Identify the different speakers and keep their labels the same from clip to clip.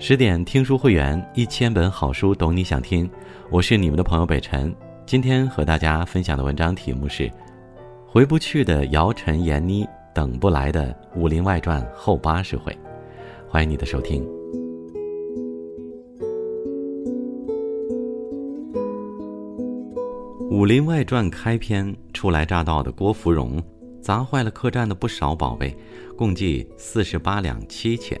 Speaker 1: 十点听书会员，一千本好书，懂你想听。我是你们的朋友北辰。今天和大家分享的文章题目是《回不去的姚晨闫妮，等不来的武林外传后八十回》。欢迎你的收听。《武林外传》开篇，初来乍到的郭芙蓉砸坏了客栈的不少宝贝，共计四十八两七钱。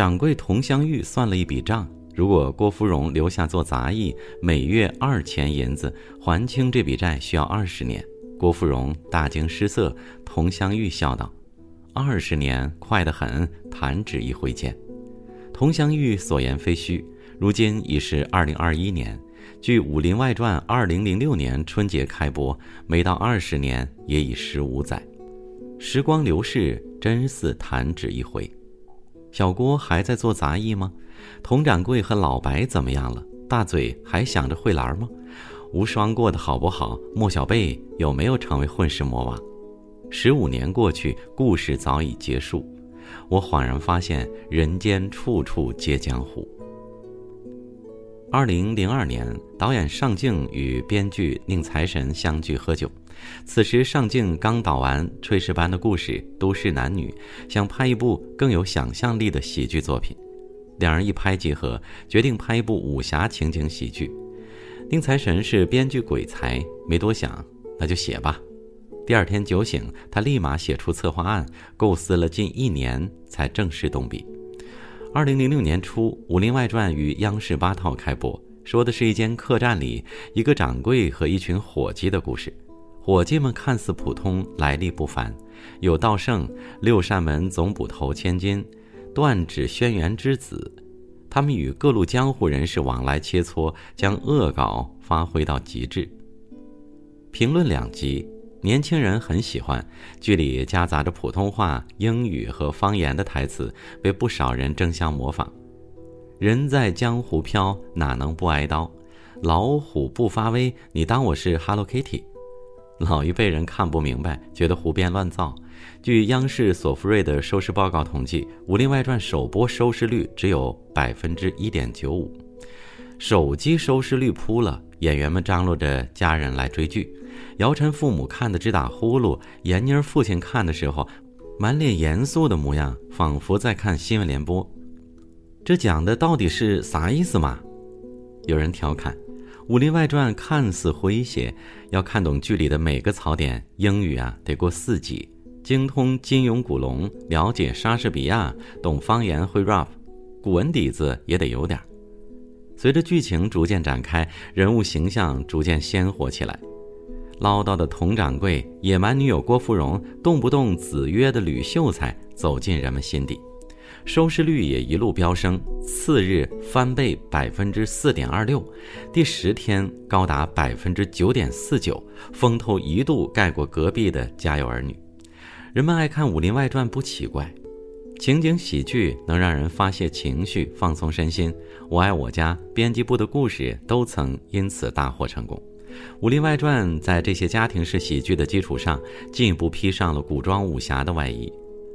Speaker 1: 掌柜佟湘玉算了一笔账：如果郭芙蓉留下做杂役，每月二钱银子，还清这笔债需要二十年。郭芙蓉大惊失色，佟湘玉笑道：“二十年快得很，弹指一挥间。”佟湘玉所言非虚，如今已是二零二一年，据《武林外传》二零零六年春节开播，没到二十年，也已十五载。时光流逝，真似弹指一挥。小郭还在做杂役吗？佟掌柜和老白怎么样了？大嘴还想着慧兰吗？无双过得好不好？莫小贝有没有成为混世魔王？十五年过去，故事早已结束。我恍然发现，人间处处皆江湖。二零零二年，导演尚敬与编剧宁财神相聚喝酒。此时，尚敬刚导完炊事班的故事，都市男女，想拍一部更有想象力的喜剧作品。两人一拍即合，决定拍一部武侠情景喜剧。宁财神是编剧鬼才，没多想，那就写吧。第二天酒醒，他立马写出策划案，构思了近一年才正式动笔。二零零六年初，《武林外传》于央视八套开播，说的是一间客栈里一个掌柜和一群伙计的故事。伙计们看似普通，来历不凡，有道圣、六扇门总捕头千金、断指轩辕之子，他们与各路江湖人士往来切磋，将恶搞发挥到极致。评论两极，年轻人很喜欢，剧里夹杂着普通话、英语和方言的台词，被不少人争相模仿。人在江湖飘，哪能不挨刀？老虎不发威，你当我是 Hello Kitty？老一辈人看不明白，觉得胡编乱造。据央视索福瑞的收视报告统计，《武林外传》首播收视率只有百分之一点九五，手机收视率扑了。演员们张罗着家人来追剧，姚晨父母看得直打呼噜，闫妮儿父亲看的时候，满脸严肃的模样，仿佛在看新闻联播。这讲的到底是啥意思嘛？有人调侃。《武林外传》看似诙谐，要看懂剧里的每个槽点，英语啊得过四级，精通金庸、古龙，了解莎士比亚，懂方言，会 rap，古文底子也得有点。随着剧情逐渐展开，人物形象逐渐鲜活起来，唠叨的佟掌柜、野蛮女友郭芙蓉，动不动子曰的吕秀才，走进人们心底。收视率也一路飙升，次日翻倍百分之四点二六，第十天高达百分之九点四九，风头一度盖过隔壁的《家有儿女》。人们爱看《武林外传》不奇怪，情景喜剧能让人发泄情绪、放松身心。《我爱我家》编辑部的故事都曾因此大获成功。《武林外传》在这些家庭式喜剧的基础上，进一步披上了古装武侠的外衣。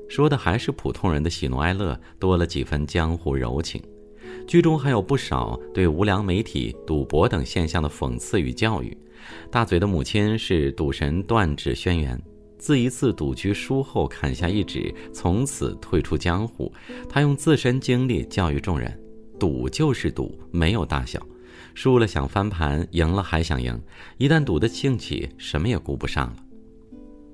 Speaker 1: 说的还是普通人的喜怒哀乐，多了几分江湖柔情。剧中还有不少对无良媒体、赌博等现象的讽刺与教育。大嘴的母亲是赌神断指轩辕，自一次赌局输后砍下一指，从此退出江湖。他用自身经历教育众人：赌就是赌，没有大小。输了想翻盘，赢了还想赢。一旦赌得兴起，什么也顾不上了。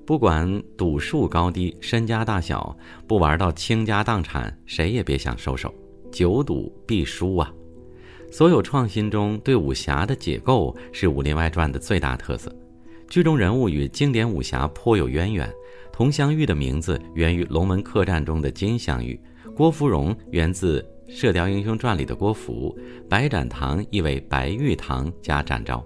Speaker 1: 不管赌术高低、身家大小，不玩到倾家荡产，谁也别想收手。久赌必输啊！所有创新中，对武侠的解构是《武林外传》的最大特色。剧中人物与经典武侠颇有渊源。佟湘玉的名字源于龙门客栈中的金镶玉，郭芙蓉源自《射雕英雄传》里的郭芙，白展堂意为白玉堂加展昭。《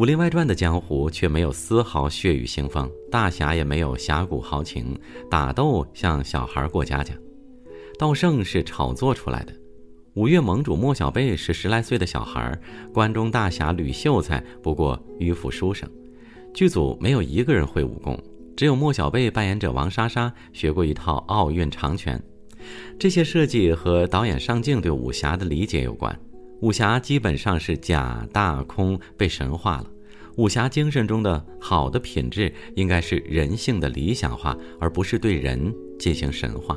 Speaker 1: 武林外传》的江湖却没有丝毫血雨腥风，大侠也没有侠骨豪情，打斗像小孩过家家。道圣是炒作出来的，五岳盟主莫小贝是十来岁的小孩，关中大侠吕秀才不过迂腐书生。剧组没有一个人会武功，只有莫小贝扮演者王莎莎学过一套奥运长拳。这些设计和导演上镜对武侠的理解有关。武侠基本上是假大空被神化了。武侠精神中的好的品质，应该是人性的理想化，而不是对人进行神化。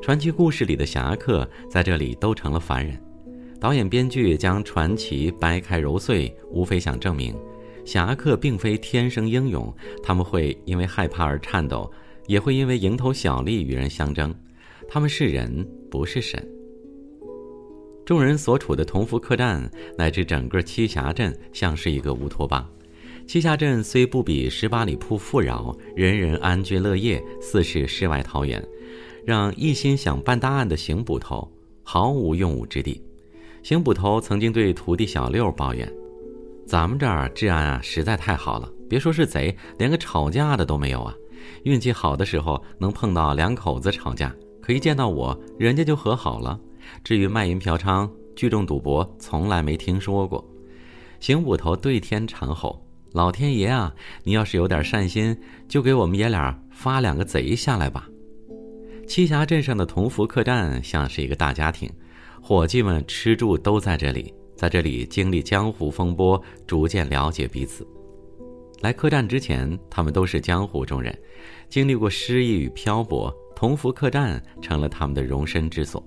Speaker 1: 传奇故事里的侠客在这里都成了凡人。导演编剧将传奇掰开揉碎，无非想证明，侠客并非天生英勇，他们会因为害怕而颤抖，也会因为蝇头小利与人相争。他们是人，不是神。众人所处的同福客栈乃至整个栖霞镇，像是一个乌托邦。栖霞镇虽不比十八里铺富饶，人人安居乐业，似是世外桃源，让一心想办大案的邢捕头毫无用武之地。邢捕头曾经对徒弟小六抱怨：“咱们这儿治安啊，实在太好了，别说是贼，连个吵架的都没有啊。运气好的时候能碰到两口子吵架，可一见到我，人家就和好了。”至于卖淫嫖娼、聚众赌博，从来没听说过。邢捕头对天长吼：“老天爷啊，你要是有点善心，就给我们爷俩发两个贼下来吧！”栖霞镇上的同福客栈像是一个大家庭，伙计们吃住都在这里，在这里经历江湖风波，逐渐了解彼此。来客栈之前，他们都是江湖中人，经历过失意与漂泊，同福客栈成了他们的容身之所。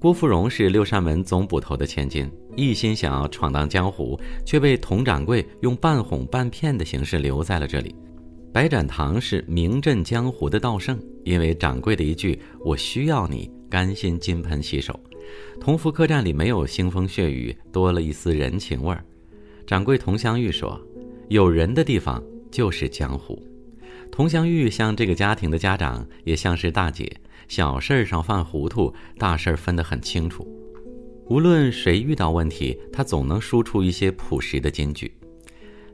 Speaker 1: 郭芙蓉是六扇门总捕头的千金，一心想要闯荡江湖，却被佟掌柜用半哄半骗的形式留在了这里。白展堂是名震江湖的道圣，因为掌柜的一句“我需要你”，甘心金盆洗手。同福客栈里没有腥风血雨，多了一丝人情味儿。掌柜佟湘玉说：“有人的地方就是江湖。”佟湘玉像这个家庭的家长，也像是大姐。小事上犯糊涂，大事分得很清楚。无论谁遇到问题，他总能输出一些朴实的金句。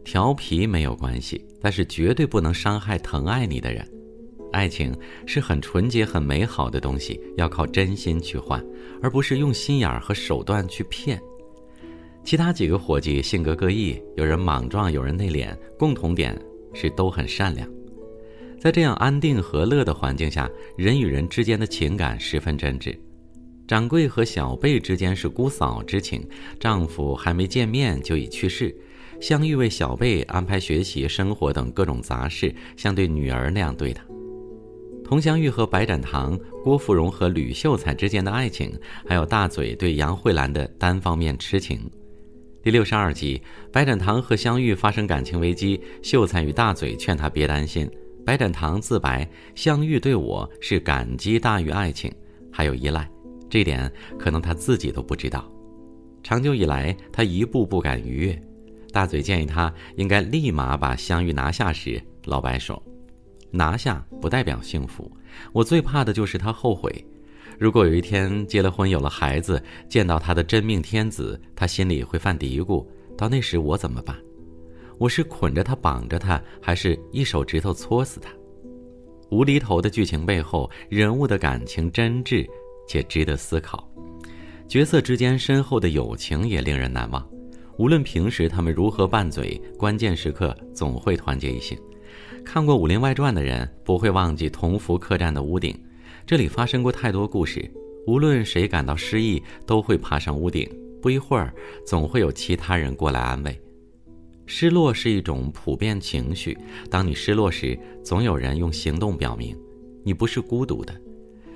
Speaker 1: 调皮没有关系，但是绝对不能伤害疼爱你的人。爱情是很纯洁、很美好的东西，要靠真心去换，而不是用心眼儿和手段去骗。其他几个伙计性格各异，有人莽撞，有人内敛，共同点是都很善良。在这样安定和乐的环境下，人与人之间的情感十分真挚。掌柜和小贝之间是姑嫂之情，丈夫还没见面就已去世。香玉为小贝安排学习、生活等各种杂事，像对女儿那样对她。佟湘玉和白展堂、郭芙蓉和吕秀才之间的爱情，还有大嘴对杨慧兰的单方面痴情。第六十二集，白展堂和香玉发生感情危机，秀才与大嘴劝他别担心。白展堂自白：相遇对我是感激大于爱情，还有依赖，这点可能他自己都不知道。长久以来，他一步不敢逾越。大嘴建议他应该立马把香玉拿下时，老白说：“拿下不代表幸福，我最怕的就是他后悔。如果有一天结了婚，有了孩子，见到他的真命天子，他心里会犯嘀咕：到那时我怎么办？”我是捆着他绑着他，还是一手指头戳死他？无厘头的剧情背后，人物的感情真挚且值得思考，角色之间深厚的友情也令人难忘。无论平时他们如何拌嘴，关键时刻总会团结一心。看过《武林外传》的人不会忘记同福客栈的屋顶，这里发生过太多故事。无论谁感到失意，都会爬上屋顶，不一会儿，总会有其他人过来安慰。失落是一种普遍情绪，当你失落时，总有人用行动表明，你不是孤独的。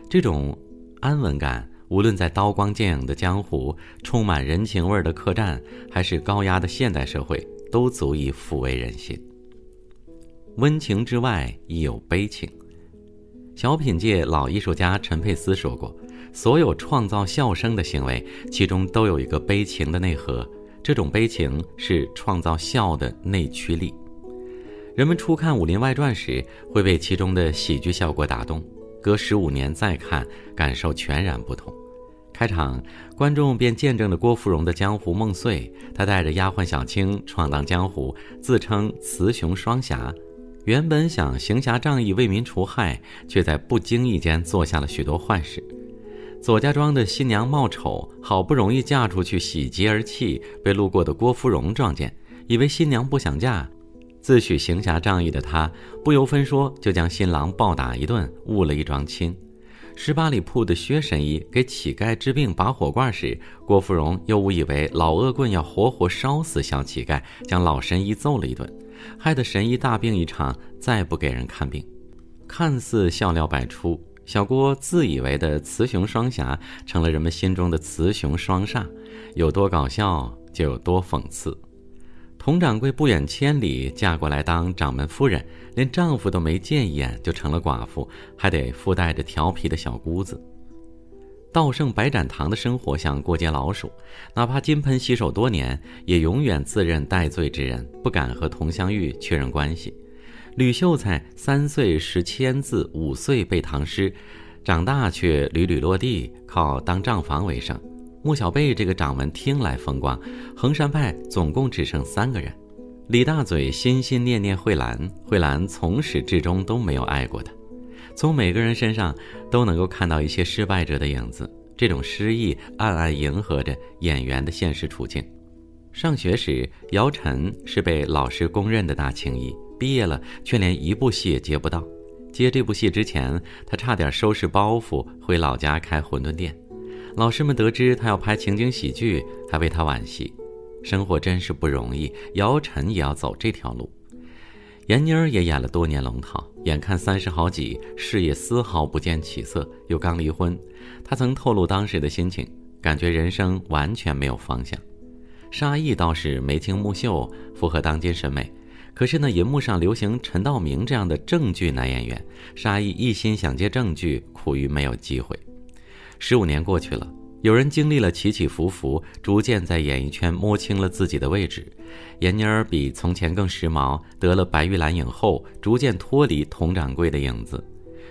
Speaker 1: 这种安稳感，无论在刀光剑影的江湖、充满人情味的客栈，还是高压的现代社会，都足以抚慰人心。温情之外，亦有悲情。小品界老艺术家陈佩斯说过：“所有创造笑声的行为，其中都有一个悲情的内核。”这种悲情是创造笑的内驱力。人们初看《武林外传》时，会被其中的喜剧效果打动，隔十五年再看，感受全然不同。开场，观众便见证了郭芙蓉的江湖梦碎。她带着丫鬟小青闯荡江湖，自称雌雄双侠。原本想行侠仗义、为民除害，却在不经意间做下了许多坏事。左家庄的新娘貌丑，好不容易嫁出去，喜极而泣，被路过的郭芙蓉撞见，以为新娘不想嫁，自诩行侠仗义的她不由分说就将新郎暴打一顿，误了一桩亲。十八里铺的薛神医给乞丐治病拔火罐时，郭芙蓉又误以为老恶棍要活活烧死小乞丐，将老神医揍了一顿，害得神医大病一场，再不给人看病。看似笑料百出，小郭自以为的雌雄双侠，成了人们心中的雌雄双煞，有多搞笑就有多讽刺。佟掌柜不远千里嫁过来当掌门夫人，连丈夫都没见一眼就成了寡妇，还得附带着调皮的小姑子。道圣白展堂的生活像过街老鼠，哪怕金盆洗手多年，也永远自认戴罪之人，不敢和佟湘玉确认关系。吕秀才三岁识千字，五岁背唐诗，长大却屡屡落地，靠当账房为生。莫小贝这个掌门听来风光，衡山派总共只剩三个人。李大嘴心心念念慧兰，慧兰从始至终都没有爱过他。从每个人身上都能够看到一些失败者的影子，这种失意暗暗迎合着演员的现实处境。上学时，姚晨是被老师公认的大青衣，毕业了却连一部戏也接不到。接这部戏之前，他差点收拾包袱回老家开馄饨店。老师们得知他要拍情景喜剧，还为他惋惜。生活真是不容易，姚晨也要走这条路。闫妮儿也演了多年龙套，眼看三十好几，事业丝毫不见起色，又刚离婚。她曾透露当时的心情，感觉人生完全没有方向。沙溢倒是眉清目秀，符合当今审美。可是呢银幕上流行陈道明这样的正剧男演员，沙溢一心想接正剧，苦于没有机会。十五年过去了，有人经历了起起伏伏，逐渐在演艺圈摸清了自己的位置。闫妮儿比从前更时髦，得了白玉兰影后，逐渐脱离佟掌柜的影子。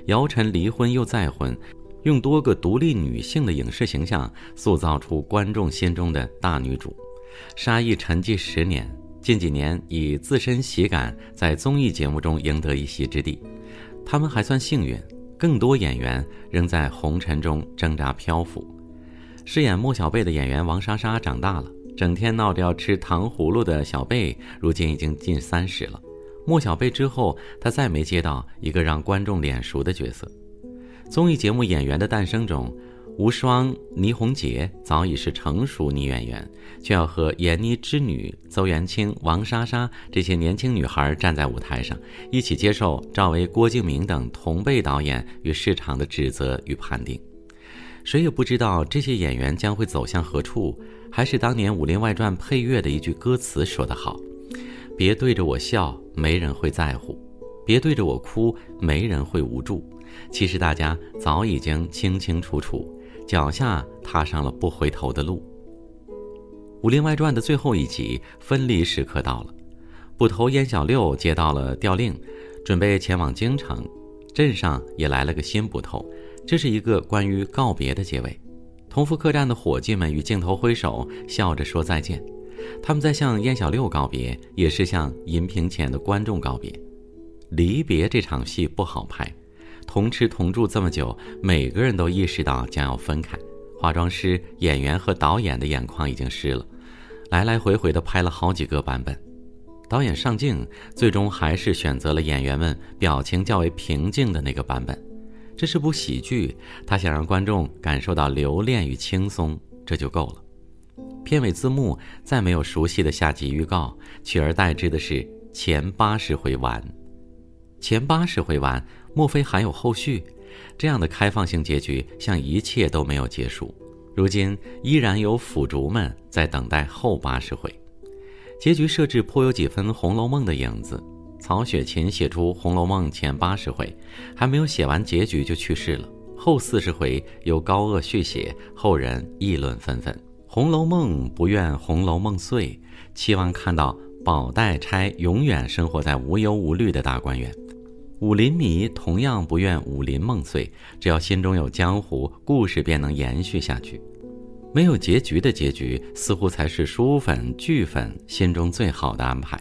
Speaker 1: 姚晨离婚又再婚，用多个独立女性的影视形象塑造出观众心中的大女主。沙溢沉寂十年，近几年以自身喜感在综艺节目中赢得一席之地，他们还算幸运。更多演员仍在红尘中挣扎漂浮。饰演莫小贝的演员王莎莎长大了，整天闹着要吃糖葫芦的小贝，如今已经近三十了。莫小贝之后，她再没接到一个让观众脸熟的角色。综艺节目《演员的诞生》中。无双倪虹洁早已是成熟女演员，却要和闫妮之女邹元清、王莎莎这些年轻女孩站在舞台上，一起接受赵薇、郭敬明等同辈导演与市场的指责与判定。谁也不知道这些演员将会走向何处。还是当年《武林外传》配乐的一句歌词说得好：“别对着我笑，没人会在乎；别对着我哭，没人会无助。”其实大家早已经清清楚楚。脚下踏上了不回头的路。《武林外传》的最后一集分离时刻到了，捕头燕小六接到了调令，准备前往京城。镇上也来了个新捕头，这是一个关于告别的结尾。同福客栈的伙计们与镜头挥手，笑着说再见。他们在向燕小六告别，也是向银屏前的观众告别。离别这场戏不好拍。同吃同住这么久，每个人都意识到将要分开。化妆师、演员和导演的眼眶已经湿了，来来回回的拍了好几个版本。导演上镜，最终还是选择了演员们表情较为平静的那个版本。这是部喜剧，他想让观众感受到留恋与轻松，这就够了。片尾字幕再没有熟悉的下集预告，取而代之的是前八十回完。前八十回完。莫非还有后续？这样的开放性结局，像一切都没有结束。如今依然有腐竹们在等待后八十回。结局设置颇有几分《红楼梦》的影子。曹雪芹写出《红楼梦》前八十回，还没有写完结局就去世了。后四十回由高鹗续写，后人议论纷纷。《红楼梦》不愿《红楼梦》碎，期望看到宝黛钗永远生活在无忧无虑的大观园。武林迷同样不愿武林梦碎，只要心中有江湖，故事便能延续下去。没有结局的结局，似乎才是书粉剧粉心中最好的安排。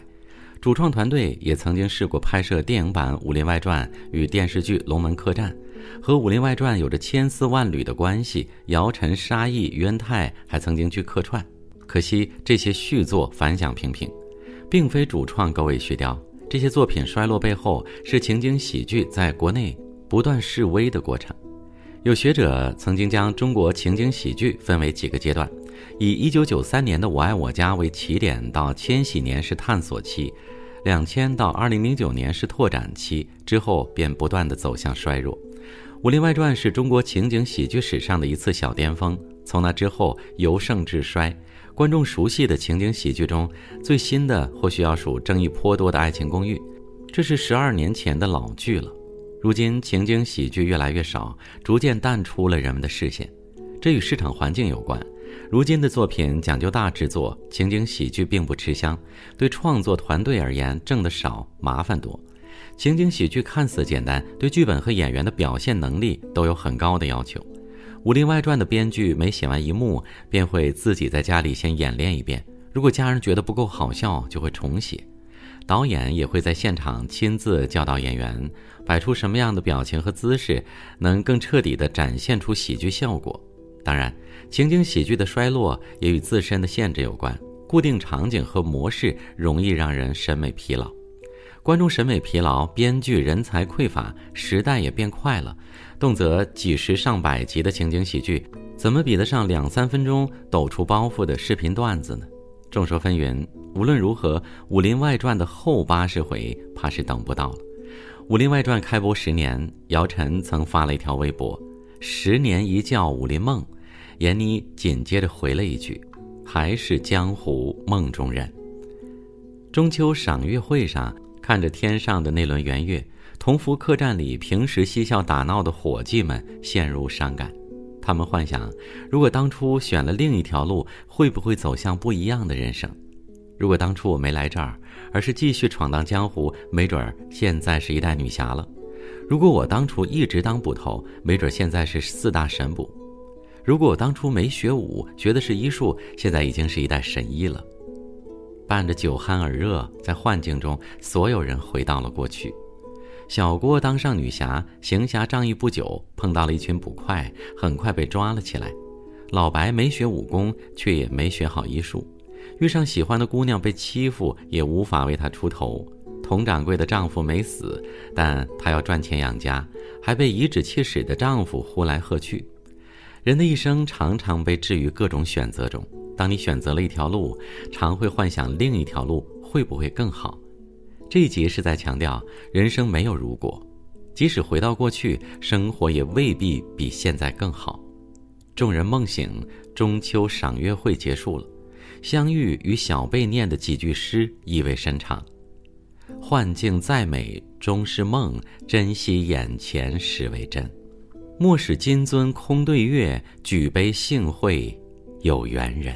Speaker 1: 主创团队也曾经试过拍摄电影版《武林外传》与电视剧《龙门客栈》，和《武林外传》有着千丝万缕的关系。姚晨、沙溢、于恩泰还曾经去客串，可惜这些续作反响平平，并非主创高位续貂。这些作品衰落背后是情景喜剧在国内不断示威的过程。有学者曾经将中国情景喜剧分为几个阶段，以一九九三年的《我爱我家》为起点，到千禧年是探索期两千到二零零九年是拓展期，之后便不断的走向衰弱。《武林外传》是中国情景喜剧史上的一次小巅峰，从那之后由盛至衰。观众熟悉的情景喜剧中最新的，或许要数争议颇多的《爱情公寓》，这是十二年前的老剧了。如今情景喜剧越来越少，逐渐淡出了人们的视线，这与市场环境有关。如今的作品讲究大制作，情景喜剧并不吃香。对创作团队而言，挣得少，麻烦多。情景喜剧看似简单，对剧本和演员的表现能力都有很高的要求。《武林外传》的编剧每写完一幕，便会自己在家里先演练一遍，如果家人觉得不够好笑，就会重写。导演也会在现场亲自教导演员，摆出什么样的表情和姿势，能更彻底地展现出喜剧效果。当然，情景喜剧的衰落也与自身的限制有关，固定场景和模式容易让人审美疲劳。观众审美疲劳，编剧人才匮乏，时代也变快了，动辄几十上百集的情景喜剧，怎么比得上两三分钟抖出包袱的视频段子呢？众说纷纭。无论如何，《武林外传》的后八十回怕是等不到了。《武林外传》开播十年，姚晨曾发了一条微博：“十年一觉武林梦。”闫妮紧接着回了一句：“还是江湖梦中人。”中秋赏月会上，看着天上的那轮圆月，同福客栈里平时嬉笑打闹的伙计们陷入伤感。他们幻想，如果当初选了另一条路，会不会走向不一样的人生？如果当初我没来这儿，而是继续闯荡江湖，没准儿现在是一代女侠了。如果我当初一直当捕头，没准儿现在是四大神捕。如果我当初没学武，学的是医术，现在已经是一代神医了。伴着酒酣耳热，在幻境中，所有人回到了过去。小郭当上女侠，行侠仗义不久，碰到了一群捕快，很快被抓了起来。老白没学武功，却也没学好医术。遇上喜欢的姑娘被欺负，也无法为她出头。佟掌柜的丈夫没死，但她要赚钱养家，还被颐指气使的丈夫呼来喝去。人的一生常常被置于各种选择中，当你选择了一条路，常会幻想另一条路会不会更好。这一集是在强调，人生没有如果，即使回到过去，生活也未必比现在更好。众人梦醒，中秋赏月会结束了。相遇与小贝念的几句诗意味深长：“幻境再美终是梦，珍惜眼前实为真。莫使金樽空对月，举杯幸会有缘人。”